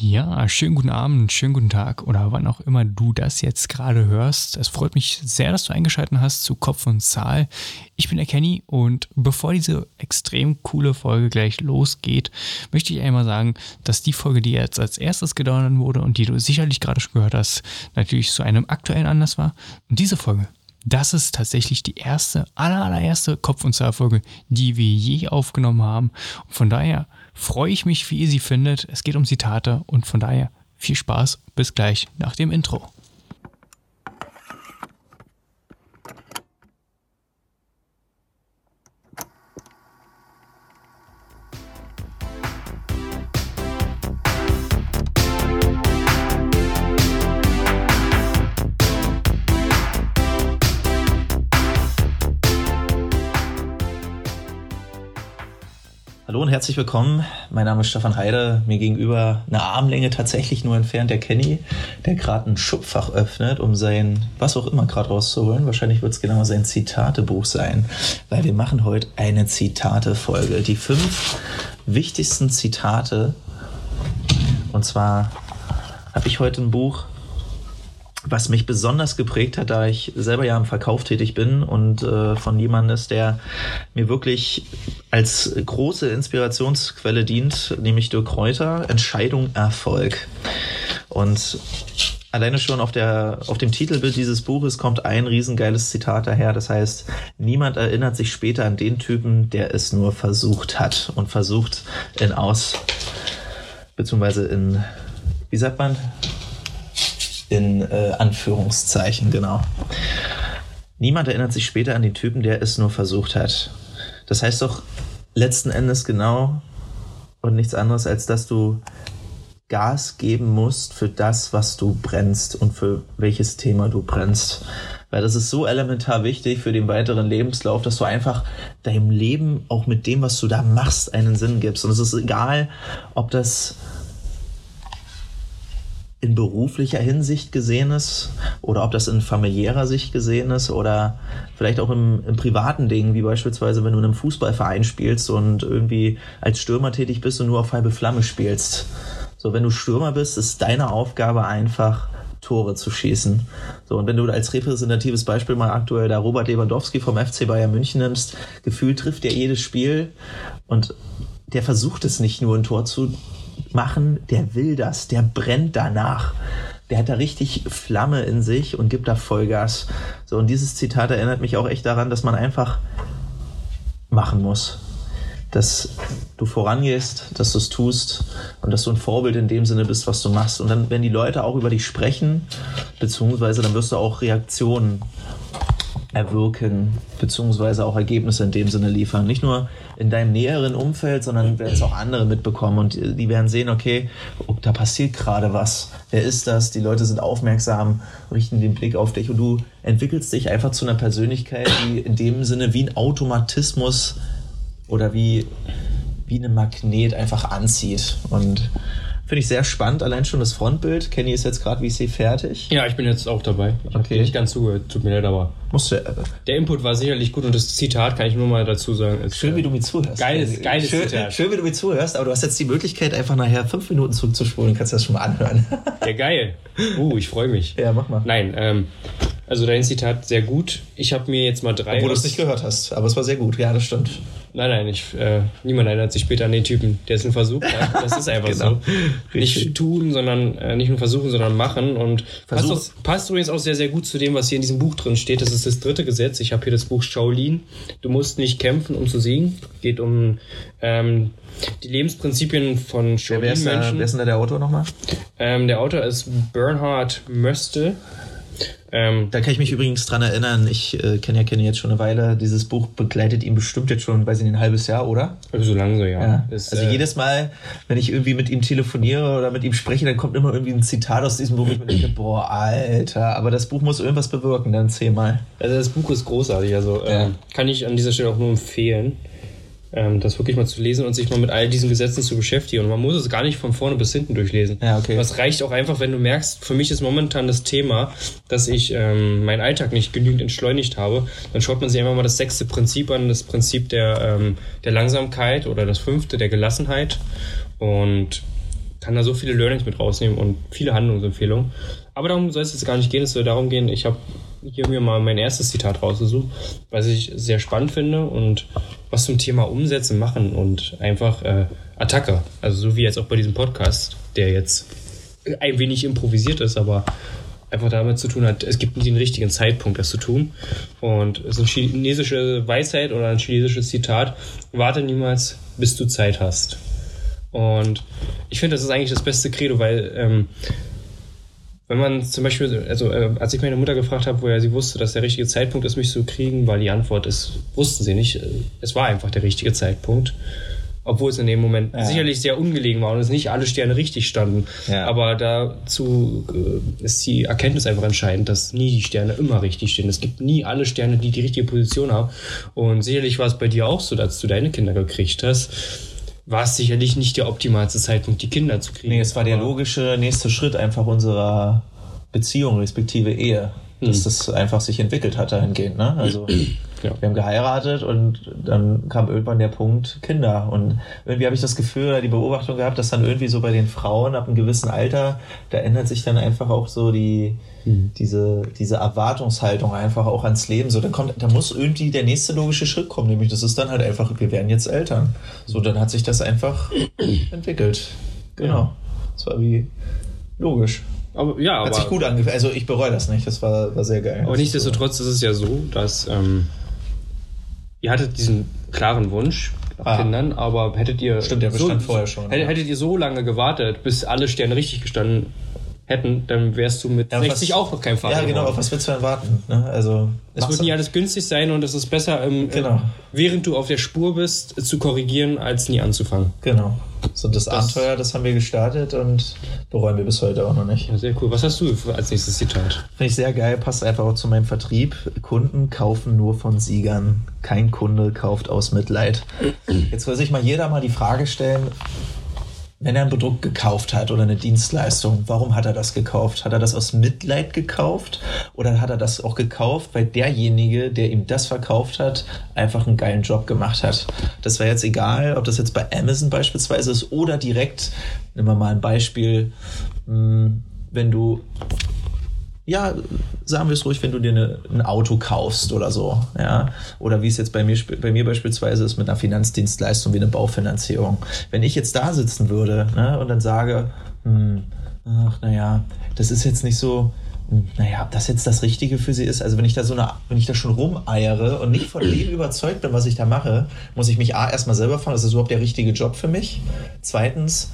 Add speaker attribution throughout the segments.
Speaker 1: Ja, schönen guten Abend, schönen guten Tag oder wann auch immer du das jetzt gerade hörst. Es freut mich sehr, dass du eingeschaltet hast zu Kopf und Zahl. Ich bin der Kenny und bevor diese extrem coole Folge gleich losgeht, möchte ich einmal sagen, dass die Folge, die jetzt als erstes gedauert wurde und die du sicherlich gerade schon gehört hast, natürlich zu einem aktuellen Anlass war. Und diese Folge, das ist tatsächlich die erste, aller, allererste Kopf- und Zahl-Folge, die wir je aufgenommen haben. Und von daher freue ich mich, wie ihr sie findet. Es geht um Zitate und von daher viel Spaß. Bis gleich nach dem Intro.
Speaker 2: Hallo und herzlich willkommen. Mein Name ist Stefan Heide. Mir gegenüber eine Armlänge tatsächlich nur entfernt der Kenny, der gerade ein Schubfach öffnet, um sein, was auch immer gerade rauszuholen. Wahrscheinlich wird es genau sein Zitatebuch sein, weil wir machen heute eine Zitate-Folge. Die fünf wichtigsten Zitate. Und zwar habe ich heute ein Buch was mich besonders geprägt hat, da ich selber ja im Verkauf tätig bin und äh, von jemandem ist, der mir wirklich als große Inspirationsquelle dient, nämlich Dirk Kräuter, Entscheidung Erfolg. Und alleine schon auf, der, auf dem Titelbild dieses Buches kommt ein riesengeiles Zitat daher, das heißt, niemand erinnert sich später an den Typen, der es nur versucht hat und versucht in Aus, beziehungsweise in, wie sagt man, in äh, Anführungszeichen, genau. Niemand erinnert sich später an den Typen, der es nur versucht hat. Das heißt doch letzten Endes genau und nichts anderes, als dass du Gas geben musst für das, was du brennst und für welches Thema du brennst. Weil das ist so elementar wichtig für den weiteren Lebenslauf, dass du einfach deinem Leben auch mit dem, was du da machst, einen Sinn gibst. Und es ist egal, ob das in beruflicher Hinsicht gesehen ist oder ob das in familiärer Sicht gesehen ist oder vielleicht auch im, im, privaten Ding, wie beispielsweise, wenn du in einem Fußballverein spielst und irgendwie als Stürmer tätig bist und nur auf halbe Flamme spielst. So, wenn du Stürmer bist, ist deine Aufgabe einfach, Tore zu schießen. So, und wenn du als repräsentatives Beispiel mal aktuell da Robert Lewandowski vom FC Bayern München nimmst, gefühlt trifft er jedes Spiel und der versucht es nicht nur ein Tor zu machen, der will das, der brennt danach. Der hat da richtig Flamme in sich und gibt da Vollgas. So, und dieses Zitat erinnert mich auch echt daran, dass man einfach machen muss. Dass du vorangehst, dass du es tust und dass du ein Vorbild in dem Sinne bist, was du machst. Und dann, wenn die Leute auch über dich sprechen, beziehungsweise dann wirst du auch Reaktionen erwirken, beziehungsweise auch Ergebnisse in dem Sinne liefern. Nicht nur in deinem näheren Umfeld, sondern werden es auch andere mitbekommen und die werden sehen, okay, oh, da passiert gerade was. Wer ist das? Die Leute sind aufmerksam, richten den Blick auf dich und du entwickelst dich einfach zu einer Persönlichkeit, die in dem Sinne wie ein Automatismus oder wie, wie ein Magnet einfach anzieht. Und Finde ich sehr spannend, allein schon das Frontbild. Kenny ist jetzt gerade, wie sehe, fertig.
Speaker 1: Ja, ich bin jetzt auch dabei. Ich okay. nicht ganz zugehört, tut mir leid, aber. Musst du, äh, der Input war sicherlich gut und das Zitat kann ich nur mal dazu sagen.
Speaker 2: Ist, schön, wie du mir zuhörst.
Speaker 1: Geiles, geiles
Speaker 2: schön,
Speaker 1: Zitat.
Speaker 2: Schön, wie du mir zuhörst, aber du hast jetzt die Möglichkeit, einfach nachher fünf Minuten zurückzuspulen. Kannst du das schon mal anhören.
Speaker 1: Ja, geil. Uh, ich freue mich.
Speaker 2: Ja, mach mal.
Speaker 1: Nein, ähm, also dein Zitat sehr gut. Ich habe mir jetzt mal drei.
Speaker 2: Obwohl du es nicht gehört hast, aber es war sehr gut. Ja, das stimmt.
Speaker 1: Nein, nein, ich, äh, niemand erinnert sich später an den Typen, der es nur versucht hat. Das ist einfach genau. so. Nicht tun, sondern äh, nicht nur versuchen, sondern machen. Und passt, auch, passt, übrigens auch sehr, sehr gut zu dem, was hier in diesem Buch drin steht. Das ist das dritte Gesetz. Ich habe hier das Buch Shaolin. Du musst nicht kämpfen, um zu siegen. Geht um ähm, die Lebensprinzipien von
Speaker 2: Shaolin-Menschen. Wer ist denn der Autor nochmal?
Speaker 1: Ähm, der Autor ist Bernhard Möste.
Speaker 2: Ähm, da kann ich mich übrigens dran erinnern, ich äh, kenne ja Kenny jetzt schon eine Weile, dieses Buch begleitet ihn bestimmt jetzt schon, weiß ich nicht, ein halbes Jahr, oder?
Speaker 1: Also so lange so, ja. ja.
Speaker 2: Ist, also äh, jedes Mal, wenn ich irgendwie mit ihm telefoniere oder mit ihm spreche, dann kommt immer irgendwie ein Zitat aus diesem Buch, ich mir denke, boah, Alter, aber das Buch muss irgendwas bewirken, dann zehnmal.
Speaker 1: Also das Buch ist großartig, also äh, ja. kann ich an dieser Stelle auch nur empfehlen ähm, das wirklich mal zu lesen und sich mal mit all diesen Gesetzen zu beschäftigen. Und man muss es gar nicht von vorne bis hinten durchlesen.
Speaker 2: Ja, okay.
Speaker 1: Das reicht auch einfach, wenn du merkst, für mich ist momentan das Thema, dass ich ähm, meinen Alltag nicht genügend entschleunigt habe. Dann schaut man sich einfach mal das sechste Prinzip an, das Prinzip der, ähm, der Langsamkeit oder das fünfte der Gelassenheit. Und kann da so viele Learnings mit rausnehmen und viele Handlungsempfehlungen. Aber darum soll es jetzt gar nicht gehen. Es soll darum gehen, ich habe hier mir mal mein erstes Zitat rausgesucht, was ich sehr spannend finde und was zum Thema Umsetzen, Machen und einfach äh, Attacke. Also so wie jetzt auch bei diesem Podcast, der jetzt ein wenig improvisiert ist, aber einfach damit zu tun hat, es gibt nicht den richtigen Zeitpunkt, das zu tun. Und es ist eine chinesische Weisheit oder ein chinesisches Zitat, warte niemals, bis du Zeit hast. Und ich finde, das ist eigentlich das beste Credo, weil ähm, wenn man zum Beispiel, also äh, als ich meine Mutter gefragt habe, woher sie wusste, dass der richtige Zeitpunkt ist, mich zu kriegen, weil die Antwort ist, wussten sie nicht. Es war einfach der richtige Zeitpunkt. Obwohl es in dem Moment ja. sicherlich sehr ungelegen war und es nicht alle Sterne richtig standen. Ja. Aber dazu äh, ist die Erkenntnis einfach entscheidend, dass nie die Sterne immer richtig stehen. Es gibt nie alle Sterne, die die richtige Position haben. Und sicherlich war es bei dir auch so, dass du deine Kinder gekriegt hast war es sicherlich nicht der optimalste Zeitpunkt, die Kinder zu kriegen.
Speaker 2: Nee, es war der logische nächste Schritt einfach unserer Beziehung, respektive Ehe, dass mhm. das einfach sich entwickelt hat dahingehend. Ne? Also ja. wir haben geheiratet und dann kam irgendwann der Punkt Kinder. Und irgendwie habe ich das Gefühl oder die Beobachtung gehabt, dass dann irgendwie so bei den Frauen ab einem gewissen Alter, da ändert sich dann einfach auch so die, Mhm. Diese, diese Erwartungshaltung einfach auch ans Leben. So, da kommt, da muss irgendwie der nächste logische Schritt kommen, nämlich das ist dann halt einfach, wir werden jetzt Eltern. So, dann hat sich das einfach entwickelt. Genau. Das war wie logisch.
Speaker 1: Aber, ja,
Speaker 2: Hat
Speaker 1: aber,
Speaker 2: sich gut angefühlt. Also ich bereue das nicht. Das war, war sehr geil.
Speaker 1: Aber nichtsdestotrotz ist es ja so, dass ihr hattet diesen klaren Wunsch nach ah. Kindern, aber hättet ihr
Speaker 2: Stimmt, der bestand so, vorher schon.
Speaker 1: Hättet, ja. hättet ihr so lange gewartet, bis alle Sterne richtig gestanden hätten, dann wärst du mit ja, 60 was, auch noch kein Vater.
Speaker 2: Ja, genau, auf was willst du denn warten? Ne? Also,
Speaker 1: es wird nie alles günstig sein und es ist besser, ähm, genau. äh, während du auf der Spur bist, äh, zu korrigieren, als nie anzufangen.
Speaker 2: Genau. So, das, das, Abenteuer, das haben wir gestartet und bereuen wir bis heute auch noch nicht.
Speaker 1: Ja, sehr cool. Was hast du als nächstes Zitat?
Speaker 2: Finde ich sehr geil, passt einfach auch zu meinem Vertrieb. Kunden kaufen nur von Siegern. Kein Kunde kauft aus Mitleid. Jetzt will sich mal jeder mal die Frage stellen, wenn er ein Produkt gekauft hat oder eine Dienstleistung, warum hat er das gekauft? Hat er das aus Mitleid gekauft oder hat er das auch gekauft, weil derjenige, der ihm das verkauft hat, einfach einen geilen Job gemacht hat? Das wäre jetzt egal, ob das jetzt bei Amazon beispielsweise ist oder direkt, nehmen wir mal ein Beispiel, hm, wenn du ja, sagen wir es ruhig, wenn du dir eine, ein Auto kaufst oder so, ja, oder wie es jetzt bei mir, bei mir beispielsweise ist mit einer Finanzdienstleistung wie eine Baufinanzierung. Wenn ich jetzt da sitzen würde ne, und dann sage, hm, ach, naja, das ist jetzt nicht so, hm, naja, ob das jetzt das Richtige für sie ist. Also wenn ich da so eine, wenn ich da schon rumeiere und nicht von dem überzeugt bin, was ich da mache, muss ich mich A erstmal selber fragen, ist das überhaupt der richtige Job für mich? Zweitens,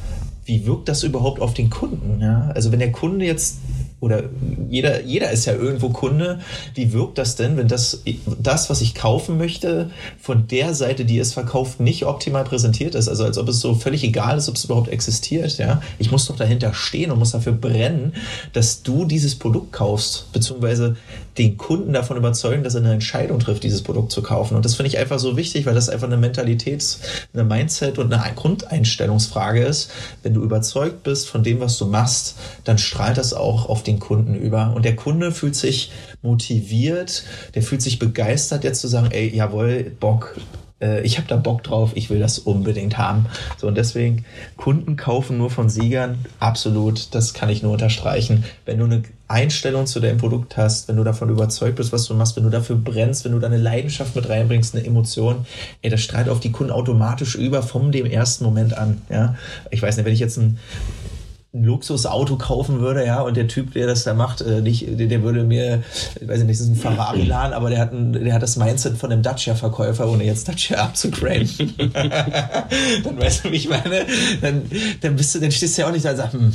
Speaker 2: wie wirkt das überhaupt auf den Kunden? Ja? Also wenn der Kunde jetzt oder jeder, jeder ist ja irgendwo Kunde. Wie wirkt das denn, wenn das, das, was ich kaufen möchte, von der Seite, die es verkauft, nicht optimal präsentiert ist? Also als ob es so völlig egal ist, ob es überhaupt existiert. Ja? Ich muss doch dahinter stehen und muss dafür brennen, dass du dieses Produkt kaufst, beziehungsweise den Kunden davon überzeugen, dass er eine Entscheidung trifft, dieses Produkt zu kaufen. Und das finde ich einfach so wichtig, weil das einfach eine Mentalitäts-, eine Mindset- und eine Grundeinstellungsfrage ist. Wenn du überzeugt bist von dem, was du machst, dann strahlt das auch auf den Kunden über. Und der Kunde fühlt sich motiviert, der fühlt sich begeistert, jetzt zu sagen, ey, jawohl, Bock, äh, ich habe da Bock drauf, ich will das unbedingt haben. So und deswegen Kunden kaufen nur von Siegern, absolut, das kann ich nur unterstreichen. Wenn du eine Einstellung zu deinem Produkt hast, wenn du davon überzeugt bist, was du machst, wenn du dafür brennst, wenn du deine Leidenschaft mit reinbringst, eine Emotion, ey, das strahlt auf die Kunden automatisch über vom dem ersten Moment an. Ja, ich weiß nicht, wenn ich jetzt ein ein Luxusauto kaufen würde, ja, und der Typ, der das da macht, äh, nicht, der, der, würde mir, ich weiß nicht, das ist ein Ferrari-Laden, aber der hat, ein, der hat das Mindset von einem Dacia-Verkäufer, ohne jetzt Dacia abzugraden. dann weißt du, wie ich meine, dann, dann bist du, dann stehst du ja auch nicht da und sagst, hm,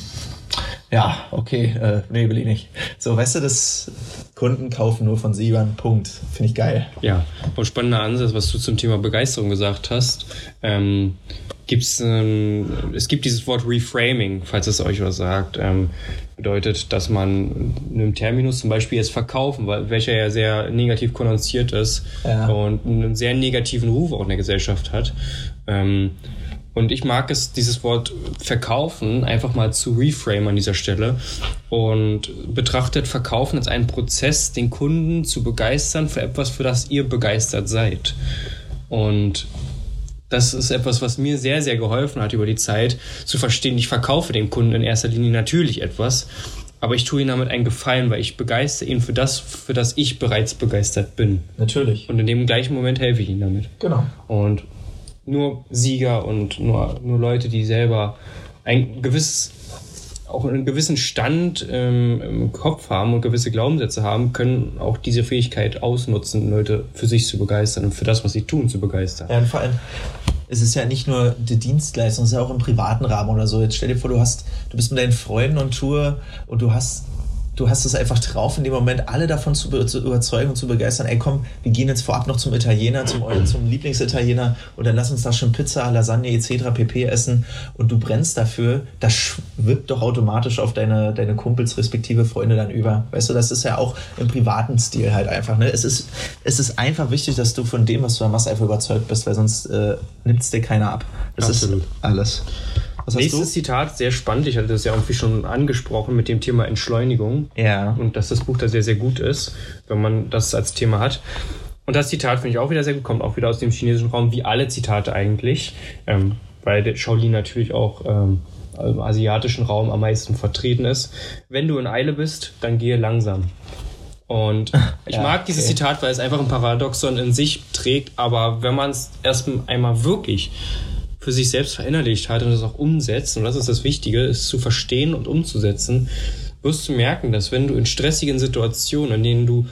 Speaker 2: ja, okay, äh, nee, will ich nicht. So, weißt du, das Kunden kaufen nur von Siebern, Punkt. Finde ich geil.
Speaker 1: Ja, und spannender Ansatz, was du zum Thema Begeisterung gesagt hast. Ähm, gibt's, ähm, es gibt dieses Wort Reframing, falls es euch was sagt. Ähm, bedeutet, dass man einem Terminus zum Beispiel jetzt verkaufen, weil, welcher ja sehr negativ konnotiert ist ja. und einen sehr negativen Ruf auch in der Gesellschaft hat. Ähm, und ich mag es, dieses Wort verkaufen einfach mal zu reframe an dieser Stelle und betrachtet Verkaufen als einen Prozess, den Kunden zu begeistern für etwas, für das ihr begeistert seid. Und das ist etwas, was mir sehr, sehr geholfen hat über die Zeit, zu verstehen, ich verkaufe dem Kunden in erster Linie natürlich etwas, aber ich tue ihm damit einen Gefallen, weil ich begeistere ihn für das, für das ich bereits begeistert bin.
Speaker 2: Natürlich.
Speaker 1: Und in dem gleichen Moment helfe ich ihm damit.
Speaker 2: Genau.
Speaker 1: Und nur Sieger und nur, nur Leute, die selber ein gewisses auch einen gewissen Stand ähm, im Kopf haben und gewisse Glaubenssätze haben, können auch diese Fähigkeit ausnutzen, Leute für sich zu begeistern und für das, was sie tun, zu begeistern.
Speaker 2: Ja, und vor allem, es ist ja nicht nur die Dienstleistung, es ist ja auch im privaten Rahmen oder so. Jetzt stell dir vor, du hast, du bist mit deinen Freunden on Tour und du hast du hast es einfach drauf, in dem Moment alle davon zu, zu, überzeugen und zu begeistern. Ey, komm, wir gehen jetzt vorab noch zum Italiener, zum, zum Lieblingsitaliener und dann lass uns da schon Pizza, Lasagne etc. pp. essen und du brennst dafür, das schwippt doch automatisch auf deine, deine Kumpels respektive Freunde dann über. Weißt du, das ist ja auch im privaten Stil halt einfach. Ne? Es, ist, es ist einfach wichtig, dass du von dem, was du da machst, einfach überzeugt bist, weil sonst äh, nimmt es dir keiner ab. Das Absolut. ist alles.
Speaker 1: Was Nächstes Zitat, sehr spannend. Ich hatte das ja irgendwie schon angesprochen mit dem Thema Entschleunigung.
Speaker 2: Ja.
Speaker 1: Und dass das Buch da sehr, sehr gut ist, wenn man das als Thema hat. Und das Zitat finde ich auch wieder sehr gut, kommt auch wieder aus dem chinesischen Raum, wie alle Zitate eigentlich, ähm, weil der Shaolin natürlich auch ähm, im asiatischen Raum am meisten vertreten ist. Wenn du in Eile bist, dann gehe langsam. Und ich ja, mag dieses okay. Zitat, weil es einfach ein Paradoxon in sich trägt, aber wenn man es erst einmal wirklich für sich selbst verinnerlicht hat und das auch umsetzt, und das ist das Wichtige, ist zu verstehen und umzusetzen, wirst du merken, dass wenn du in stressigen Situationen, in denen du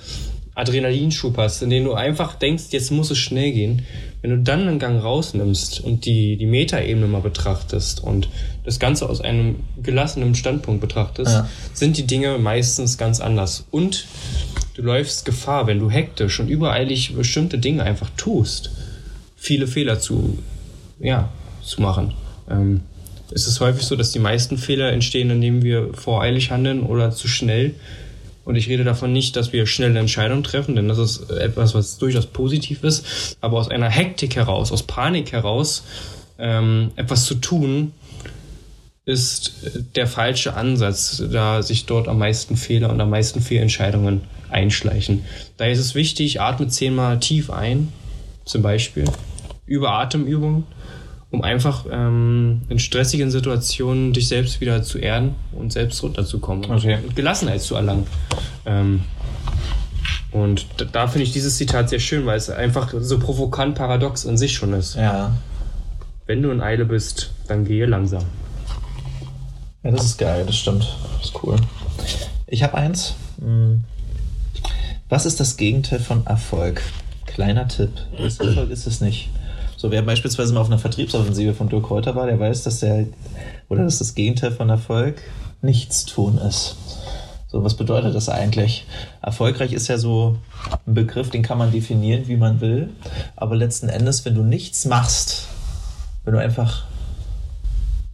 Speaker 1: Adrenalinschub hast, in denen du einfach denkst, jetzt muss es schnell gehen, wenn du dann einen Gang rausnimmst und die, die Metaebene mal betrachtest und das Ganze aus einem gelassenen Standpunkt betrachtest, ja. sind die Dinge meistens ganz anders. Und du läufst Gefahr, wenn du hektisch und übereilig bestimmte Dinge einfach tust, viele Fehler zu, ja, zu machen. Ähm, es ist häufig so, dass die meisten Fehler entstehen, indem wir voreilig handeln oder zu schnell. Und ich rede davon nicht, dass wir schnelle Entscheidungen treffen, denn das ist etwas, was durchaus positiv ist. Aber aus einer Hektik heraus, aus Panik heraus, ähm, etwas zu tun, ist der falsche Ansatz, da sich dort am meisten Fehler und am meisten Fehlentscheidungen einschleichen. Daher ist es wichtig, atme zehnmal tief ein, zum Beispiel, über Atemübungen um einfach ähm, in stressigen Situationen dich selbst wieder zu erden und selbst runterzukommen okay. und Gelassenheit zu erlangen. Ähm, und da, da finde ich dieses Zitat sehr schön, weil es einfach so provokant paradox in sich schon ist.
Speaker 2: Ja.
Speaker 1: Wenn du in Eile bist, dann gehe langsam.
Speaker 2: Ja, das ist geil, das stimmt. Das ist cool. Ich habe eins. Hm. Was ist das Gegenteil von Erfolg? Kleiner Tipp. Erfolg ist es nicht. So, wer beispielsweise mal auf einer Vertriebsoffensive von Dirk Kräuter war, der weiß, dass der, oder dass das Gegenteil von Erfolg nichts tun ist. So, was bedeutet das eigentlich? Erfolgreich ist ja so ein Begriff, den kann man definieren, wie man will. Aber letzten Endes, wenn du nichts machst, wenn du einfach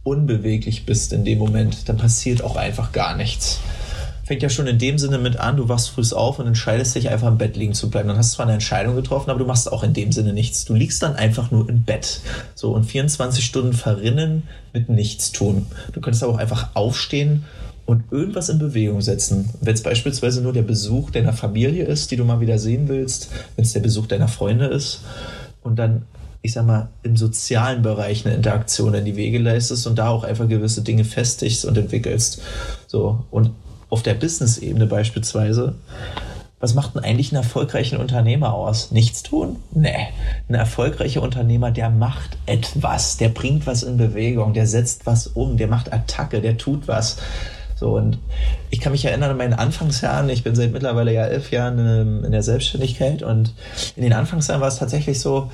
Speaker 2: unbeweglich bist in dem Moment, dann passiert auch einfach gar nichts fängt ja schon in dem Sinne mit an, du wachst früh auf und entscheidest dich einfach im Bett liegen zu bleiben. Dann hast du zwar eine Entscheidung getroffen, aber du machst auch in dem Sinne nichts. Du liegst dann einfach nur im Bett. So und 24 Stunden verrinnen mit nichts tun. Du könntest aber auch einfach aufstehen und irgendwas in Bewegung setzen. Wenn es beispielsweise nur der Besuch deiner Familie ist, die du mal wieder sehen willst, wenn es der Besuch deiner Freunde ist und dann ich sag mal, im sozialen Bereich eine Interaktion in die Wege leistest und da auch einfach gewisse Dinge festigst und entwickelst. So. Und auf der Business-Ebene beispielsweise, was macht denn eigentlich einen erfolgreichen Unternehmer aus? Nichts tun? Nee. Ein erfolgreicher Unternehmer, der macht etwas, der bringt was in Bewegung, der setzt was um, der macht Attacke, der tut was. So, und ich kann mich erinnern an meinen Anfangsjahren. Ich bin seit mittlerweile ja elf Jahren in, der Selbstständigkeit und in den Anfangsjahren war es tatsächlich so,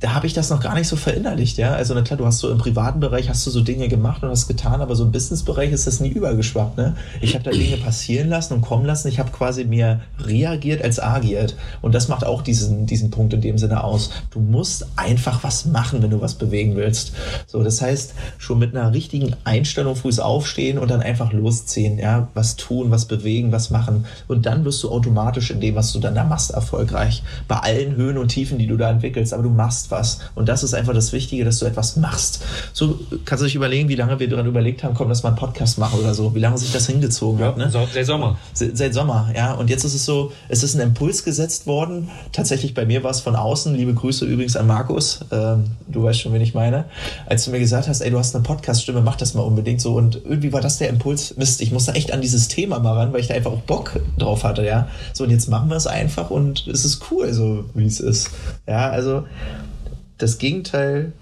Speaker 2: da habe ich das noch gar nicht so verinnerlicht, ja. Also, na klar, du hast so im privaten Bereich hast du so Dinge gemacht und was getan, aber so im Businessbereich ist das nie übergeschwappt, ne? Ich habe da Dinge passieren lassen und kommen lassen. Ich habe quasi mehr reagiert als agiert. Und das macht auch diesen, diesen Punkt in dem Sinne aus. Du musst einfach was machen, wenn du was bewegen willst. So, das heißt, schon mit einer richtigen Einstellung früh aufstehen und dann einfach los durchziehen, ja, was tun, was bewegen, was machen. Und dann wirst du automatisch in dem, was du dann da machst, erfolgreich. Bei allen Höhen und Tiefen, die du da entwickelst, aber du machst was. Und das ist einfach das Wichtige, dass du etwas machst. So kannst du dich überlegen, wie lange wir daran überlegt haben, komm, lass mal einen Podcast machen oder so, wie lange sich das hingezogen
Speaker 1: Ja,
Speaker 2: hat. Ne?
Speaker 1: seit Sommer.
Speaker 2: Seit Sommer, ja. Und jetzt ist es so, es ist ein Impuls gesetzt worden. Tatsächlich bei mir war es von außen. Liebe Grüße übrigens an Markus. Ähm, du weißt schon, wen ich meine. Als du mir gesagt hast, ey, du hast eine Podcast-Stimme, mach das mal unbedingt so. Und irgendwie war das der Impuls, Mist, ich muss da echt an dieses Thema mal ran, weil ich da einfach auch Bock drauf hatte, ja. So, und jetzt machen wir es einfach und es ist cool, so wie es ist. Ja, also das Gegenteil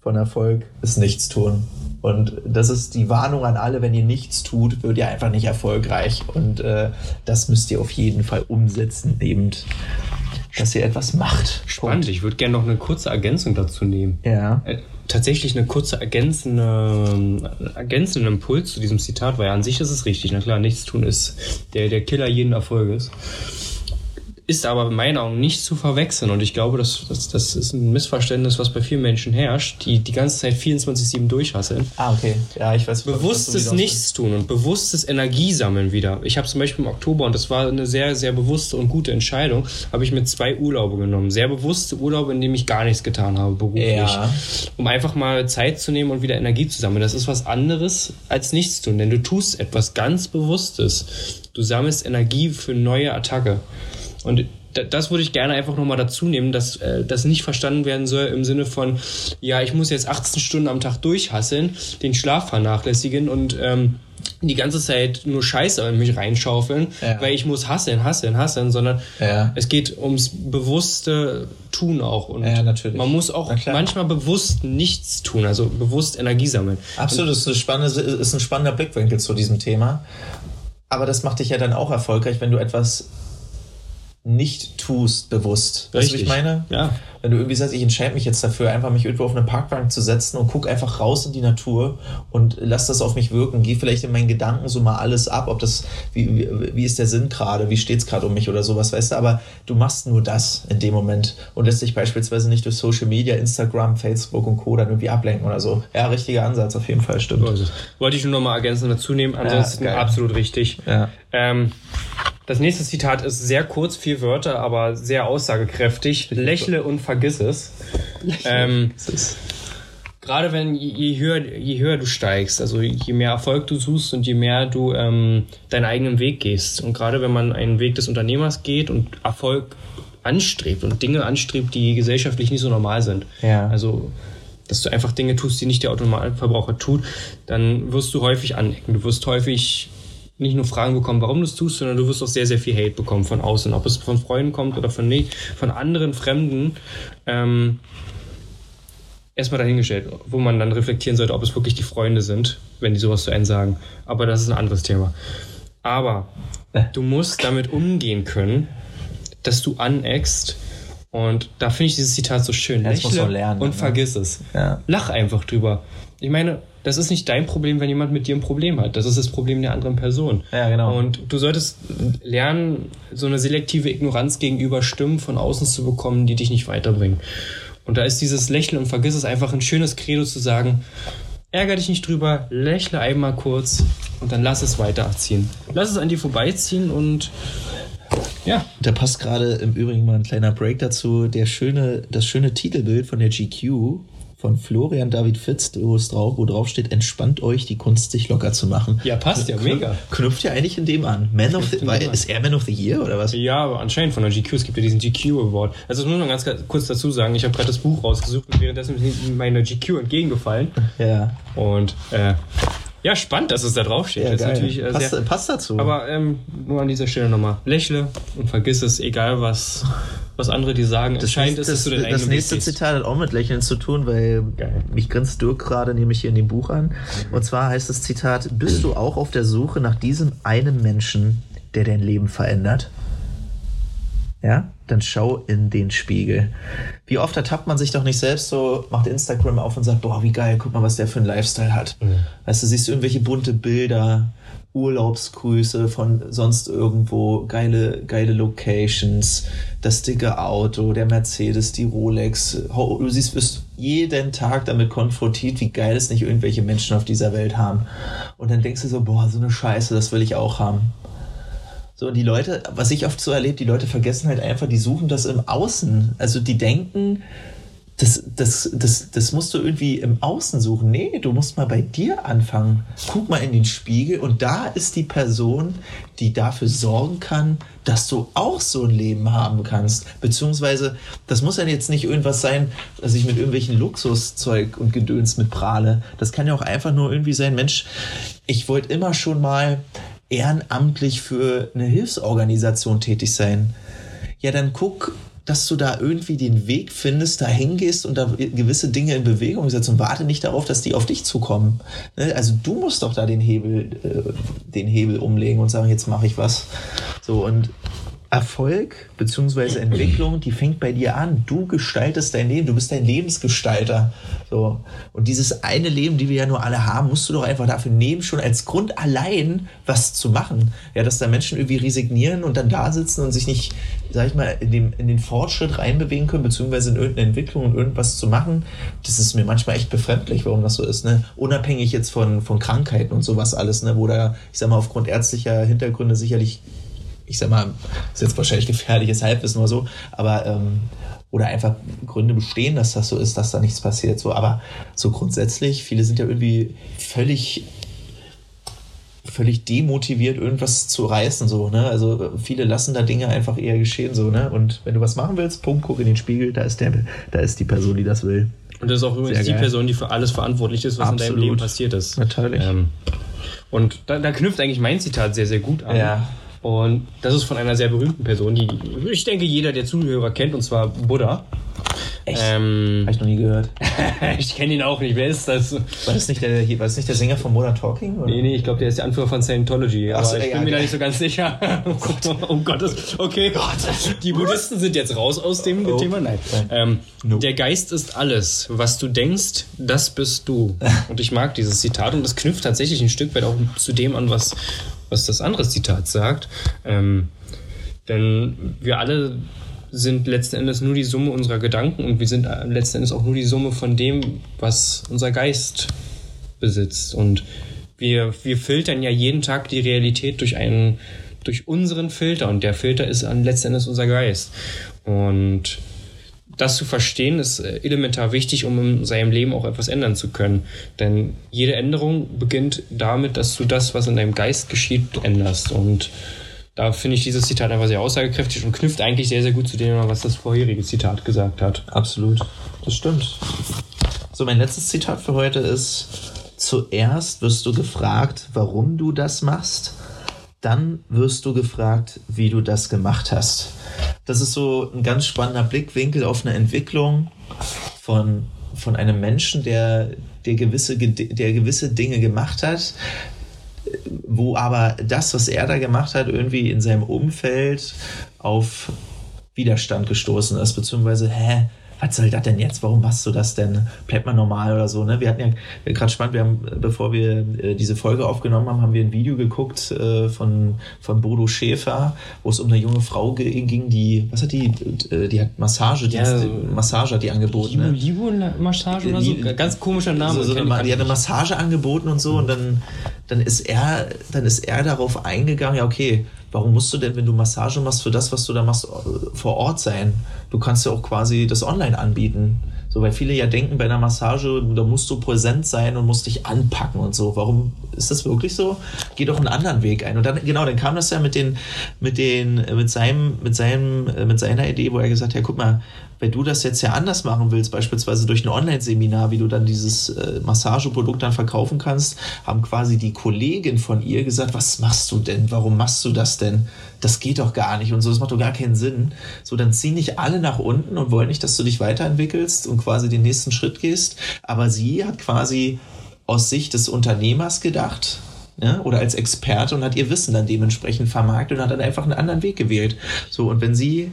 Speaker 2: von Erfolg ist nichts tun. Und das ist die Warnung an alle, wenn ihr nichts tut, wird ihr einfach nicht erfolgreich. Und äh, das müsst ihr auf jeden Fall umsetzen, eben, dass ihr etwas macht.
Speaker 1: Spannend. Ich würde gerne noch eine kurze Ergänzung dazu nehmen.
Speaker 2: Ja.
Speaker 1: Tatsächlich eine kurze ergänzende, ergänzenden Impuls zu diesem Zitat, weil an sich ist es richtig. Na klar, nichts tun ist der, der Killer jeden Erfolges. Ist aber in meinen Augen nicht zu verwechseln. Und ich glaube, das, das, das ist ein Missverständnis, was bei vielen Menschen herrscht, die die ganze Zeit 24-7 durchhasseln.
Speaker 2: Ah, okay. Ja, ich weiß.
Speaker 1: Bewusstes Nichtstun und bewusstes Energiesammeln wieder. Ich habe zum Beispiel im Oktober, und das war eine sehr, sehr bewusste und gute Entscheidung, habe ich mir zwei Urlaube genommen. Sehr bewusste Urlaube, in denen ich gar nichts getan habe, beruflich.
Speaker 2: Ja.
Speaker 1: Um einfach mal Zeit zu nehmen und wieder Energie zu sammeln. Das ist was anderes als Nichtstun, denn du tust etwas ganz Bewusstes. Du sammelst Energie für neue Attacke. Und das würde ich gerne einfach nochmal dazu nehmen, dass äh, das nicht verstanden werden soll im Sinne von, ja, ich muss jetzt 18 Stunden am Tag durchhasseln, den Schlaf vernachlässigen und ähm, die ganze Zeit nur Scheiße in mich reinschaufeln,
Speaker 2: Ja.
Speaker 1: weil ich muss hasseln, hasseln, hasseln, sondern
Speaker 2: Ja.
Speaker 1: es geht ums bewusste Tun auch. Und
Speaker 2: Ja, natürlich.
Speaker 1: man muss auch manchmal bewusst nichts tun, also bewusst Energie sammeln.
Speaker 2: Absolut, das ist, ist ein spannender Blickwinkel zu diesem Thema. Aber das macht dich ja dann auch erfolgreich, wenn du etwas nicht tust, bewusst. Weißt du, wie ich meine?
Speaker 1: Ja.
Speaker 2: Wenn du irgendwie sagst, ich entscheide mich jetzt dafür, einfach mich irgendwo auf eine Parkbank zu setzen und guck einfach raus in die Natur und lass das auf mich wirken. Geh vielleicht in meinen Gedanken so mal alles ab, ob das, wie, wie, wie ist der Sinn gerade, wie steht's gerade um mich oder sowas, weißt du, aber du machst nur das in dem Moment und lässt dich beispielsweise nicht durch Social Media, Instagram, Facebook und Co. dann irgendwie ablenken oder so. Ja, richtiger Ansatz, auf jeden Fall, stimmt.
Speaker 1: Also, wollte ich nur noch mal ergänzend dazu nehmen, ansonsten
Speaker 2: geil.
Speaker 1: absolut richtig.
Speaker 2: Ja.
Speaker 1: Ähm, das nächste Zitat ist sehr kurz, vier Wörter, aber sehr aussagekräftig. Lächle und vergiss es. Ähm, gerade wenn je, höher je höher du steigst, also je mehr Erfolg du suchst und je mehr du ähm, deinen eigenen Weg gehst und gerade wenn man einen Weg des Unternehmers geht und Erfolg anstrebt und Dinge anstrebt, die gesellschaftlich nicht so normal sind.
Speaker 2: Ja.
Speaker 1: Also dass du einfach Dinge tust, die nicht der Automatverbraucher tut, dann wirst du häufig anecken. Du wirst häufig nicht nur Fragen bekommen, warum du es tust, sondern du wirst auch sehr, sehr viel Hate bekommen von außen, ob es von Freunden kommt oder von, nicht, von anderen Fremden. Ähm, erstmal dahingestellt, wo man dann reflektieren sollte, ob es wirklich die Freunde sind, wenn die sowas zu einem sagen. Aber das ist ein anderes Thema. Aber du musst damit umgehen können, dass du aneckst. Und da finde ich dieses Zitat so schön.
Speaker 2: Ja, das muss
Speaker 1: Lächle
Speaker 2: man lernen,
Speaker 1: und
Speaker 2: ne?
Speaker 1: vergiss es.
Speaker 2: Ja.
Speaker 1: Lach einfach drüber. Ich meine, das ist nicht dein Problem, wenn jemand mit dir ein Problem hat. Das ist das Problem der anderen Person.
Speaker 2: Ja, genau.
Speaker 1: Und du solltest lernen, so eine selektive Ignoranz gegenüber Stimmen von außen zu bekommen, die dich nicht weiterbringen. Und da ist dieses Lächeln und vergiss es einfach ein schönes Credo zu sagen, ärger dich nicht drüber, lächle einmal kurz und dann lass es weiterziehen. Lass es an dir vorbeiziehen und ja,
Speaker 2: Da passt gerade im Übrigen mal ein kleiner Break dazu. Der schöne, das schöne Titelbild von der GQ von Florian David Fitz, wo drauf, wo drauf steht, entspannt euch, die Kunst sich locker zu machen.
Speaker 1: Ja, passt ja,
Speaker 2: Knüpft-
Speaker 1: mega.
Speaker 2: Knüpft ja eigentlich in dem an. Man of the, weil, ist er Man of the Year oder was?
Speaker 1: Ja, aber anscheinend von der GQ. Es gibt ja diesen GQ Award. Also das muss man ganz kurz dazu sagen. Ich habe gerade das Buch rausgesucht und währenddessen ist mir meine GQ entgegengefallen.
Speaker 2: Ja.
Speaker 1: Und äh, ja, spannend, dass es da drauf steht.
Speaker 2: Ja,
Speaker 1: das natürlich äh,
Speaker 2: passt,
Speaker 1: sehr,
Speaker 2: passt dazu.
Speaker 1: aber ähm, nur an dieser Stelle nochmal. Lächle und vergiss es, egal was, was andere dir sagen.
Speaker 2: das,
Speaker 1: Entscheidend
Speaker 2: nächste,
Speaker 1: ist, dass du
Speaker 2: das,
Speaker 1: deinen
Speaker 2: das nächste
Speaker 1: gehst.
Speaker 2: Zitat hat auch mit Lächeln zu tun, weil
Speaker 1: Geil.
Speaker 2: mich grinst Dirk gerade nämlich hier in dem Buch an. Und zwar heißt das Zitat, bist du auch auf der Suche nach diesem einen Menschen, der dein Leben verändert? Ja, dann schau in den Spiegel. Wie oft ertappt man sich doch nicht selbst so, macht Instagram auf und sagt, boah, wie geil, guck mal, was der für einen Lifestyle hat. Weißt du, siehst du irgendwelche bunte Bilder, Urlaubsgrüße von sonst irgendwo, geile, geile Locations, das dicke Auto, der Mercedes, die Rolex. Du siehst, wirst jeden Tag damit konfrontiert, wie geil es nicht irgendwelche Menschen auf dieser Welt haben. Und dann denkst du so, boah, so eine Scheiße, das will ich auch haben. So, und die Leute, was ich oft so erlebe, die Leute vergessen halt einfach, die suchen das im Außen. Also die denken, das, das, das, das musst du irgendwie im Außen suchen. Nee, du musst mal bei dir anfangen. Guck mal in den Spiegel und da ist die Person, die dafür sorgen kann, dass du auch so ein Leben haben kannst. Beziehungsweise, das muss ja jetzt nicht irgendwas sein, dass ich mit irgendwelchen Luxuszeug und Gedöns mit prahle. Das kann ja auch einfach nur irgendwie sein, Mensch, ich wollte immer schon mal ehrenamtlich für eine Hilfsorganisation tätig sein. Ja, dann guck, dass du da irgendwie den Weg findest, da hingehst und da gewisse Dinge in Bewegung setzt und warte nicht darauf, dass die auf dich zukommen. Ne? Also du musst doch da den Hebel, äh, den Hebel umlegen und sagen, jetzt mache ich was. So und Erfolg bzw. Entwicklung, die fängt bei dir an. Du gestaltest dein Leben, du bist dein Lebensgestalter. So. Und dieses eine Leben, die wir ja nur alle haben, musst du doch einfach dafür nehmen, schon als Grund allein was zu machen. Ja, dass da Menschen irgendwie resignieren und dann da sitzen und sich nicht, sag ich mal, in, dem, in den Fortschritt reinbewegen können, beziehungsweise in irgendeine Entwicklung und irgendwas zu machen, das ist mir manchmal echt befremdlich, warum das so ist. Ne? Unabhängig jetzt von, von Krankheiten und sowas alles, ne? wo da, ich sag mal, aufgrund ärztlicher Hintergründe sicherlich ich sag mal, ist jetzt wahrscheinlich gefährliches Halbwissen oder so, aber ähm, oder einfach Gründe bestehen, dass das so ist, dass da nichts passiert. So, aber so grundsätzlich, viele sind ja irgendwie völlig völlig demotiviert, irgendwas zu reißen, so, ne? Also viele lassen da Dinge einfach eher geschehen, so, ne? Und wenn du was machen willst, Punkt, guck in den Spiegel, da ist der, da ist die Person, die das will.
Speaker 1: Und das ist auch übrigens die Person, die für alles verantwortlich ist, was Absolut. in deinem Leben passiert ist.
Speaker 2: Natürlich. Ähm,
Speaker 1: und da, da, knüpft eigentlich mein Zitat sehr, sehr gut an.
Speaker 2: Ja.
Speaker 1: Und das ist von einer sehr berühmten Person, die ich denke, jeder der Zuhörer kennt, und zwar Buddha.
Speaker 2: Echt? Ähm, Habe ich noch nie gehört.
Speaker 1: ich kenne ihn auch nicht. Wer ist das?
Speaker 2: War das nicht der, war das nicht der Sänger von Modern Talking?
Speaker 1: Oder? Nee, nee, ich glaube, der ist der Anführer von Scientology. Aber so, ich bin ja, mir da nicht so ganz sicher. oh Gott. um Gottes. Okay. Gott. Die Buddhisten sind jetzt raus aus dem oh. Thema. Nein. Ähm, no. Der Geist ist alles. Was du denkst, das bist du. Und ich mag dieses Zitat und das knüpft tatsächlich ein Stück weit auch zu dem an, was was das andere Zitat sagt. Ähm, denn wir alle sind letzten Endes nur die Summe unserer Gedanken und wir sind letzten Endes auch nur die Summe von dem, was unser Geist besitzt. Und wir, wir filtern ja jeden Tag die Realität durch einen, durch unseren Filter und der Filter ist letzten Endes unser Geist. Und das zu verstehen ist äh, elementar wichtig, um in seinem Leben auch etwas ändern zu können. Denn jede Änderung beginnt damit, dass du das, was in deinem Geist geschieht, änderst. Und da finde ich dieses Zitat einfach sehr aussagekräftig und knüpft eigentlich sehr, sehr gut zu dem, was das vorherige Zitat gesagt hat.
Speaker 2: Absolut. Das stimmt. So, mein letztes Zitat für heute ist, zuerst wirst du gefragt, warum du das machst, dann wirst du gefragt, wie du das gemacht hast. Das ist so ein ganz spannender Blickwinkel auf eine Entwicklung von, von einem Menschen, der, der, gewisse, der gewisse Dinge gemacht hat, wo aber das, was er da gemacht hat, irgendwie in seinem Umfeld auf Widerstand gestoßen ist, beziehungsweise, hä, was soll das denn jetzt? Warum machst du das denn? Bleibt man normal oder so? Ne? Wir hatten ja gerade spannend, wir haben, bevor wir äh, diese Folge aufgenommen haben, haben wir ein Video geguckt äh, von, von Bodo Schäfer, wo es um eine junge Frau ging, die, was hat die, äh, die hat Massage, die, ja, Massage hat die angeboten.
Speaker 1: Ne? Libo, ne? Massage oder so? Ganz komischer Name.
Speaker 2: So, so eine, die hat eine Massage angeboten und so und dann, dann ist er, dann ist er darauf eingegangen, ja okay, warum musst du denn, wenn du Massage machst, für das, was du da machst, vor Ort sein? Du kannst ja auch quasi das online anbieten. So, weil viele ja denken, bei einer Massage, da musst du präsent sein und musst dich anpacken und so. Warum ist das wirklich so? Geh doch einen anderen Weg ein. Und dann, genau, dann kam das ja mit den, mit den, mit seinem, mit seinem, mit seiner Idee, wo er gesagt hat, ja, guck mal, wenn du das jetzt ja anders machen willst, beispielsweise durch ein Online-Seminar, wie du dann dieses äh, Massageprodukt dann verkaufen kannst, haben quasi die Kollegen von ihr gesagt, was machst du denn? Warum machst du das denn? Das geht doch gar nicht und so, das macht doch gar keinen Sinn. So, dann ziehen nicht alle nach unten und wollen nicht, dass du dich weiterentwickelst und quasi den nächsten Schritt gehst. Aber sie hat quasi aus Sicht des Unternehmers gedacht, ja, oder als Experte und hat ihr Wissen dann dementsprechend vermarktet und hat dann einfach einen anderen Weg gewählt. So, und wenn sie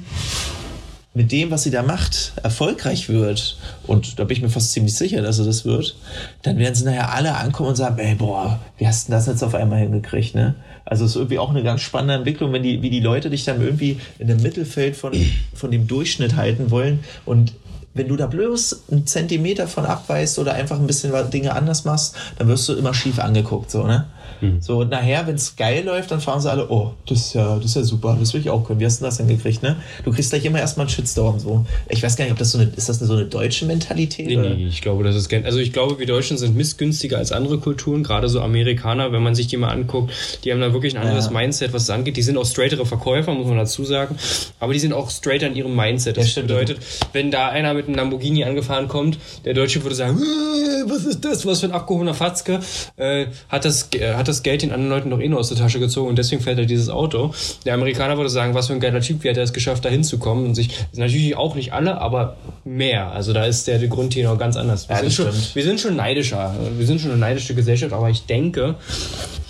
Speaker 2: mit dem, was sie da macht, erfolgreich wird, und da bin ich mir fast ziemlich sicher, dass sie das wird, dann werden sie nachher alle ankommen und sagen, ey, boah, wie hast du das jetzt auf einmal hingekriegt, ne? Also es ist irgendwie auch eine ganz spannende Entwicklung, wenn die, wie die Leute dich dann irgendwie in dem Mittelfeld von, von dem Durchschnitt halten wollen und wenn du da bloß einen Zentimeter von abweist oder einfach ein bisschen Dinge anders machst, dann wirst du immer schief angeguckt, so, ne? Mhm. So, und nachher, wenn es geil läuft, dann fragen sie alle, oh, das ist ja, das ist ja super, das will ich auch können. Wie hast du das denn gekriegt, ne? Du kriegst gleich immer erstmal einen Shitstorm, so. Ich weiß gar nicht, ob das so eine, ist das so eine deutsche Mentalität?
Speaker 1: Nee, nee, ich glaube, das ist, also ich glaube, wir Deutschen sind missgünstiger als andere Kulturen, gerade so Amerikaner, wenn man sich die mal anguckt, die haben da wirklich ein anderes ja. Mindset, was es angeht. Die sind auch straightere Verkäufer, muss man dazu sagen, aber die sind auch straighter in ihrem Mindset. Das ja, bedeutet, wenn da einer mit einem Lamborghini angefahren kommt, der Deutsche würde sagen, äh, was ist das, was für ein abgehobener Fatzke, äh, hat, das, äh, hat das Geld den anderen Leuten doch eh nur aus der Tasche gezogen und deswegen fährt er dieses Auto. Der Amerikaner würde sagen, was für ein geiler Typ, wie hat er es geschafft, da hinzukommen und sich, natürlich auch nicht alle, aber mehr. Also da ist der, Grundtenor ganz anders. Wir, ja, sind schon, wir sind schon neidischer, wir sind schon eine neidische Gesellschaft, aber ich denke,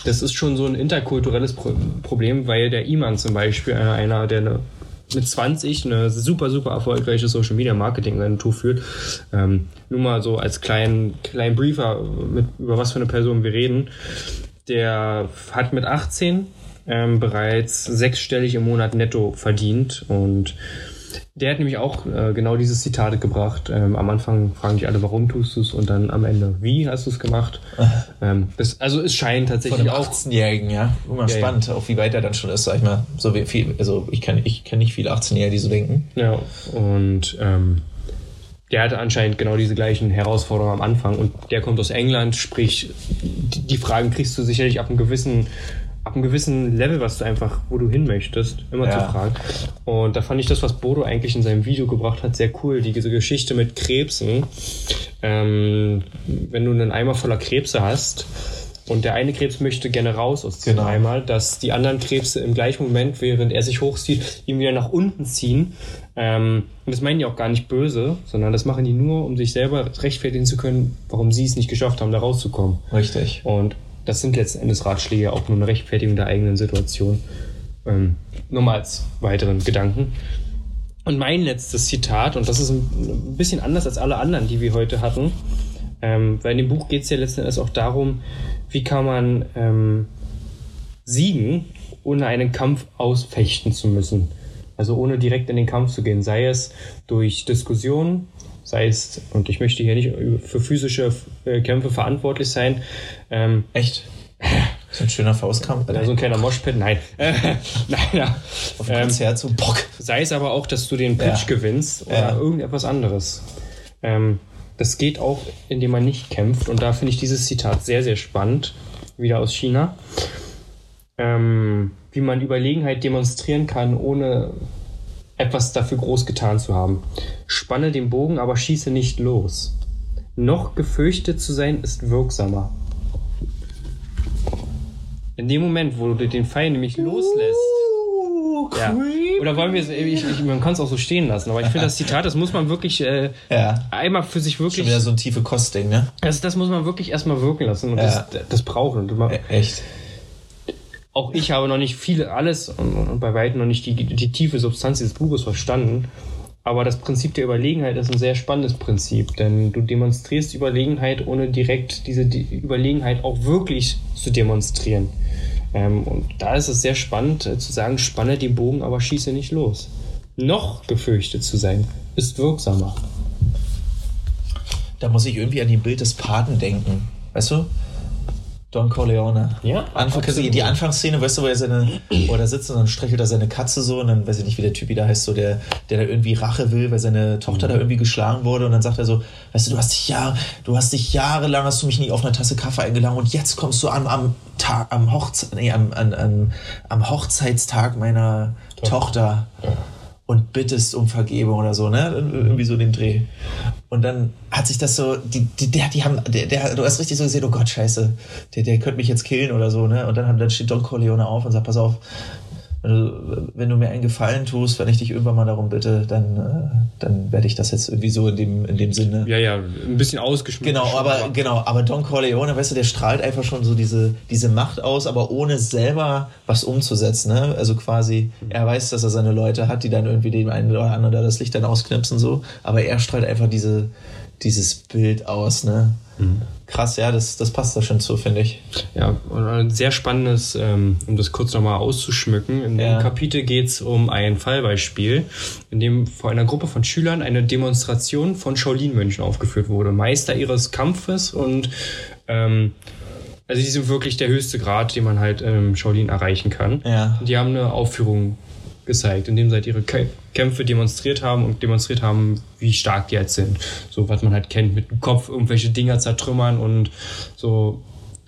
Speaker 1: das ist schon so ein interkulturelles Problem, weil der Iman zum Beispiel, einer, einer der eine mit 20 eine super, super erfolgreiche Social Media Marketing Agentur führt. Ähm, nur mal so als kleinen, kleinen Briefer, mit, über was für eine Person wir reden. Der hat mit 18 ähm, bereits sechsstellig im Monat netto verdient und der hat nämlich auch äh, genau dieses Zitat gebracht. Ähm, am Anfang fragen dich alle, warum tust du es und dann am Ende, wie hast du es gemacht? ähm, das, also es scheint tatsächlich Von
Speaker 2: einem auch 18-Jährigen, ja. Immer ja, spannend, ja. auch wie weit er dann schon ist, sag ich mal. So wie viel, also ich kenne ich kenn nicht viele 18-Jährige, die so denken.
Speaker 1: Ja, und ähm, der hatte anscheinend genau diese gleichen Herausforderungen am Anfang und der kommt aus England, sprich, die Fragen kriegst du sicherlich ab einem gewissen ab einem gewissen Level, was du einfach, wo du hin möchtest, immer ja. zu fragen. Und da fand ich das, was Bodo eigentlich in seinem Video gebracht hat, sehr cool. Diese Geschichte mit Krebsen. Ähm, wenn du einen Eimer voller Krebse hast, und der eine Krebs möchte gerne raus aus dem genau. Eimer, dass die anderen Krebse im gleichen Moment, während er sich hochzieht, ihn wieder nach unten ziehen. Ähm, und das meinen die auch gar nicht böse, sondern das machen die nur, um sich selber rechtfertigen zu können, warum sie es nicht geschafft haben, da rauszukommen.
Speaker 2: Richtig.
Speaker 1: Und das sind letzten Endes Ratschläge, auch nur eine Rechtfertigung der eigenen Situation. Ähm, nur mal als weiteren Gedanken. Und mein letztes Zitat, und das ist ein bisschen anders als alle anderen, die wir heute hatten, ähm, weil in dem Buch geht es ja letzten Endes auch darum, wie kann man ähm, siegen, ohne einen Kampf ausfechten zu müssen. Also ohne direkt in den Kampf zu gehen, sei es durch Diskussionen, sei es, und ich möchte hier nicht für physische äh, Kämpfe verantwortlich sein.
Speaker 2: Ähm, Echt? So ein schöner Faustkampf.
Speaker 1: Oder so ein kleiner Moshpit, nein. nein, ja.
Speaker 2: Auf dem Konzert so Bock.
Speaker 1: Sei es aber auch, dass du den Pitch ja. gewinnst oder ja. irgendetwas anderes. Ähm, das geht auch, indem man nicht kämpft. Und da finde ich dieses Zitat sehr, sehr spannend. Wieder aus China. Ähm, wie man Überlegenheit demonstrieren kann, ohne etwas dafür groß getan zu haben. Spanne den Bogen, aber schieße nicht los. Noch gefürchtet zu sein, ist wirksamer. In dem Moment, wo du den Pfeil nämlich loslässt. Uh, ja. Oder wollen wir es, ich, ich, man kann es auch so stehen lassen, aber ich finde das Zitat, das muss man wirklich äh, ja. einmal für sich wirklich. Schon
Speaker 2: wieder so ein tiefe Kostding, ne?
Speaker 1: Das, das muss man wirklich erstmal wirken lassen und ja. das, das brauchen.
Speaker 2: E echt
Speaker 1: auch ich habe noch nicht viel, alles und, und bei weitem noch nicht die, die tiefe Substanz dieses Buches verstanden. Aber das Prinzip der Überlegenheit ist ein sehr spannendes Prinzip, denn du demonstrierst Überlegenheit, ohne direkt diese Überlegenheit auch wirklich zu demonstrieren. Ähm, und da ist es sehr spannend äh, zu sagen, spanne den Bogen, aber schieße nicht los. Noch gefürchtet zu sein, ist wirksamer.
Speaker 2: Da muss ich irgendwie an die Bild des Paten denken. Weißt du? Don Corleone.
Speaker 1: Ja.
Speaker 2: Anfang, die Anfangsszene, weißt du, wo er seine, wo er sitzt und dann streichelt er seine Katze so und dann weiß ich nicht, wie der Typ wieder heißt, so der, der da irgendwie Rache will, weil seine Tochter mhm. da irgendwie geschlagen wurde und dann sagt er so, weißt du, du hast dich Jahre, du hast dich jahrelang, hast du mich nie auf eine Tasse Kaffee eingeladen und jetzt kommst du am, am Tag, am Hochze nee, am, am, am, am Hochzeitstag meiner Tochter. Tochter und bittest um Vergebung oder so, ne? Irgendwie so den Dreh. Und dann hat sich das so, die, die, der, die haben, der, der, du hast richtig so gesehen, oh Gott, scheiße, der, der könnte mich jetzt killen oder so, ne? Und dann, dann steht Don Corleone auf und sagt, pass auf, wenn du, wenn du mir einen Gefallen tust, wenn ich dich irgendwann mal darum bitte, dann, äh, dann werde ich das jetzt irgendwie so in dem, in dem Sinne.
Speaker 1: Ja, ja, ein bisschen ausgeschmückt.
Speaker 2: Genau, aber, genau, aber Don Corleone, weißt du, der strahlt einfach schon so diese, diese Macht aus, aber ohne selber was umzusetzen, ne? Also quasi, er weiß, dass er seine Leute hat, die dann irgendwie dem einen oder anderen da das Licht dann ausknipsen, so, aber er strahlt einfach diese, dieses Bild aus, ne? Mhm. Krass, ja, das, das passt da schon zu, finde ich.
Speaker 1: Ja, und ein sehr spannendes, ähm, um das kurz nochmal auszuschmücken. In ja. dem Kapitel geht es um ein Fallbeispiel, in dem vor einer Gruppe von Schülern eine Demonstration von Shaolin-Mönchen aufgeführt wurde. Meister ihres Kampfes und ähm, also die sind wirklich der höchste Grad, den man halt im Shaolin erreichen kann.
Speaker 2: Ja.
Speaker 1: Und die haben eine Aufführung gezeigt, indem sie halt ihre Kämpfe demonstriert haben und demonstriert haben, wie stark die jetzt sind. So was man halt kennt, mit dem Kopf irgendwelche Dinger zertrümmern und so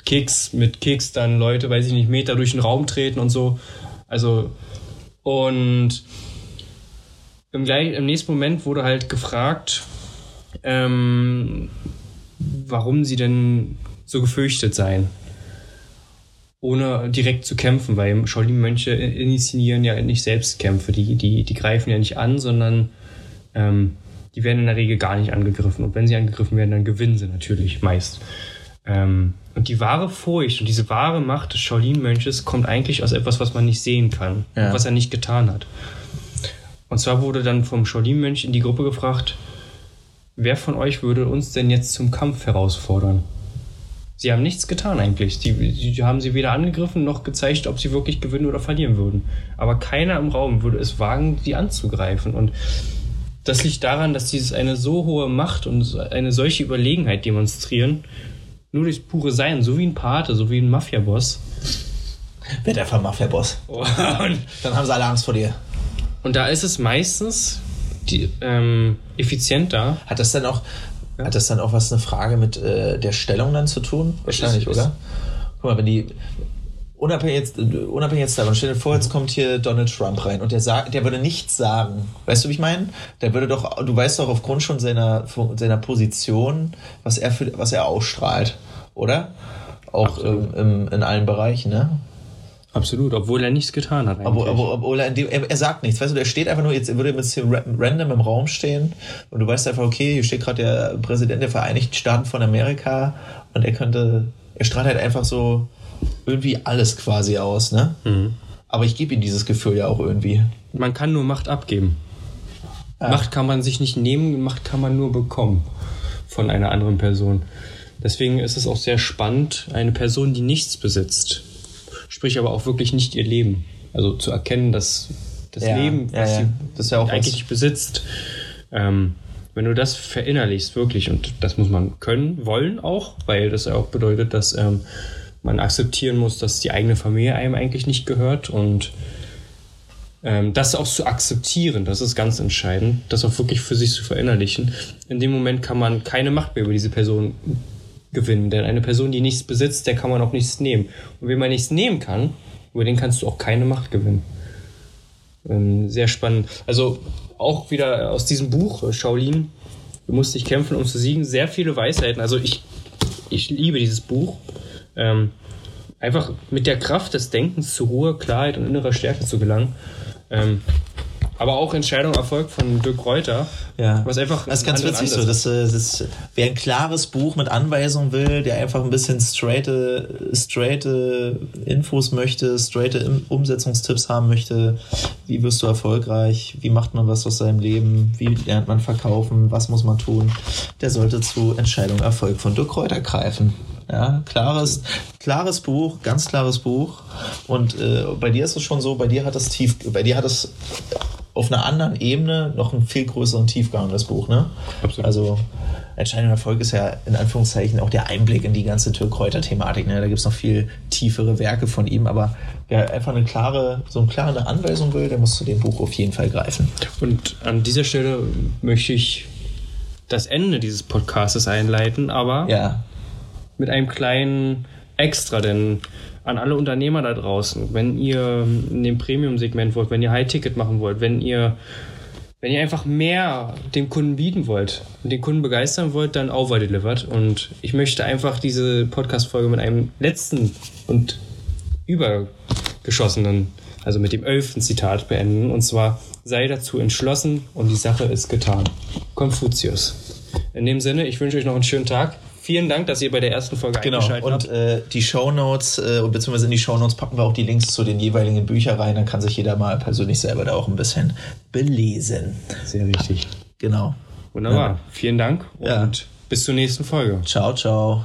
Speaker 1: Keks, mit Keks dann Leute, weiß ich nicht, Meter durch den Raum treten und so. Also, und im, gleich, im nächsten Moment wurde halt gefragt, ähm, warum sie denn so gefürchtet seien ohne direkt zu kämpfen, weil Shaolin-Mönche initiieren ja nicht selbst Kämpfe. Die, die, die greifen ja nicht an, sondern ähm, die werden in der Regel gar nicht angegriffen. Und wenn sie angegriffen werden, dann gewinnen sie natürlich meist. Ähm, und die wahre Furcht und diese wahre Macht des Shaolin-Mönches kommt eigentlich aus etwas, was man nicht sehen kann, ja. was er nicht getan hat. Und zwar wurde dann vom Shaolin-Mönch in die Gruppe gefragt, wer von euch würde uns denn jetzt zum Kampf herausfordern? Sie haben nichts getan eigentlich. Die, die, haben sie weder angegriffen noch gezeigt, ob sie wirklich gewinnen oder verlieren würden. Aber keiner im Raum würde es wagen, die anzugreifen. Und das liegt daran, dass dieses eine so hohe Macht und eine solche Überlegenheit demonstrieren, nur durchs pure Sein, so wie ein Pate, so wie ein Mafia-Boss.
Speaker 2: Wird einfach Mafia-Boss. Dann haben sie alle Angst vor dir.
Speaker 1: Und da ist es meistens die, ähm, effizienter.
Speaker 2: Hat das dann auch, ja. Hat das dann auch was eine Frage mit äh, der Stellung dann zu tun? Wahrscheinlich, oder? Guck mal, wenn die unabhängig jetzt, unabhängig jetzt davon, stell dir vor, jetzt kommt hier Donald Trump rein und der sagt, der würde nichts sagen. Weißt du, wie ich meine? Der würde doch, du weißt doch aufgrund schon seiner, seiner Position, was er für, was er ausstrahlt, oder? Auch ähm, im, in allen Bereichen, ne?
Speaker 1: Absolut, obwohl er nichts getan hat.
Speaker 2: Obwohl, obwohl, obwohl er, dem, er, er, sagt nichts. Weißt du, der steht einfach nur, jetzt würde jetzt hier random im Raum stehen und du weißt einfach, okay, hier steht gerade der Präsident der Vereinigten Staaten von Amerika und er könnte, er strahlt halt einfach so irgendwie alles quasi aus, ne? Mhm. Aber ich gebe ihm dieses Gefühl ja auch irgendwie.
Speaker 1: Man kann nur Macht abgeben. Ja. Macht kann man sich nicht nehmen, Macht kann man nur bekommen von einer anderen Person. Deswegen ist es auch sehr spannend, eine Person, die nichts besitzt, sprich aber auch wirklich nicht ihr Leben. Also zu erkennen, dass das ja, Leben, was ja, ja. sie ja eigentlich nicht besitzt, ähm, wenn du das verinnerlichst, wirklich, und das muss man können, wollen auch, weil das ja auch bedeutet, dass ähm, man akzeptieren muss, dass die eigene Familie einem eigentlich nicht gehört und ähm, das auch zu akzeptieren, das ist ganz entscheidend, das auch wirklich für sich zu verinnerlichen. In dem Moment kann man keine Macht mehr über diese Person gewinnen. Denn eine Person, die nichts besitzt, der kann man auch nichts nehmen. Und wenn man nichts nehmen kann, über den kannst du auch keine Macht gewinnen. Ähm, sehr spannend. Also auch wieder aus diesem Buch, äh, Shaolin, du musst dich kämpfen, um zu siegen. Sehr viele Weisheiten. Also ich, ich liebe dieses Buch. Ähm, einfach mit der Kraft des Denkens zur Ruhe, Klarheit und innerer Stärke zu gelangen. Ähm, aber auch Entscheidung Erfolg von Dirk Reuter.
Speaker 2: Ja. Was einfach. Das ist ganz witzig so. Das, äh, das, wer ein klares Buch mit Anweisungen will, der einfach ein bisschen straighte, straighte Infos möchte, straighte Umsetzungstipps haben möchte, wie wirst du erfolgreich, wie macht man was aus seinem Leben, wie lernt man verkaufen, was muss man tun, der sollte zu Entscheidung Erfolg von Dirk Reuter greifen. Ja, klares, klares Buch, ganz klares Buch. Und äh, bei dir ist es schon so, bei dir hat das tief, bei dir hat es auf einer anderen Ebene noch einen viel größeren Tiefgang, das Buch, ne? Absolut. Also Entscheidung Erfolg ist ja in Anführungszeichen auch der Einblick in die ganze Türkräuter-Thematik. Ne? Da gibt es noch viel tiefere Werke von ihm, aber wer einfach eine klare, so eine klare Anweisung will, der muss zu dem Buch auf jeden Fall greifen.
Speaker 1: Und an dieser Stelle möchte ich das Ende dieses Podcasts einleiten, aber
Speaker 2: ja
Speaker 1: mit einem kleinen Extra, denn an alle Unternehmer da draußen, wenn ihr in dem Premium-Segment wollt, wenn ihr High-Ticket machen wollt, wenn ihr, wenn ihr einfach mehr dem Kunden bieten wollt und den Kunden begeistern wollt, dann overdelivered. Und ich möchte einfach diese Podcast-Folge mit einem letzten und übergeschossenen, also mit dem elften Zitat beenden. Und zwar, sei dazu entschlossen und die Sache ist getan. Konfuzius. In dem Sinne, ich wünsche euch noch einen schönen Tag. Vielen Dank, dass ihr bei der ersten Folge
Speaker 2: genau. eingeschaltet habt. Und äh, die Shownotes, äh, beziehungsweise in die Shownotes packen wir auch die Links zu den jeweiligen Büchern rein. Dann kann sich jeder mal persönlich selber da auch ein bisschen belesen.
Speaker 1: Sehr wichtig.
Speaker 2: Genau.
Speaker 1: Wunderbar. Vielen Dank und
Speaker 2: Ja.
Speaker 1: bis zur nächsten Folge.
Speaker 2: Ciao, ciao.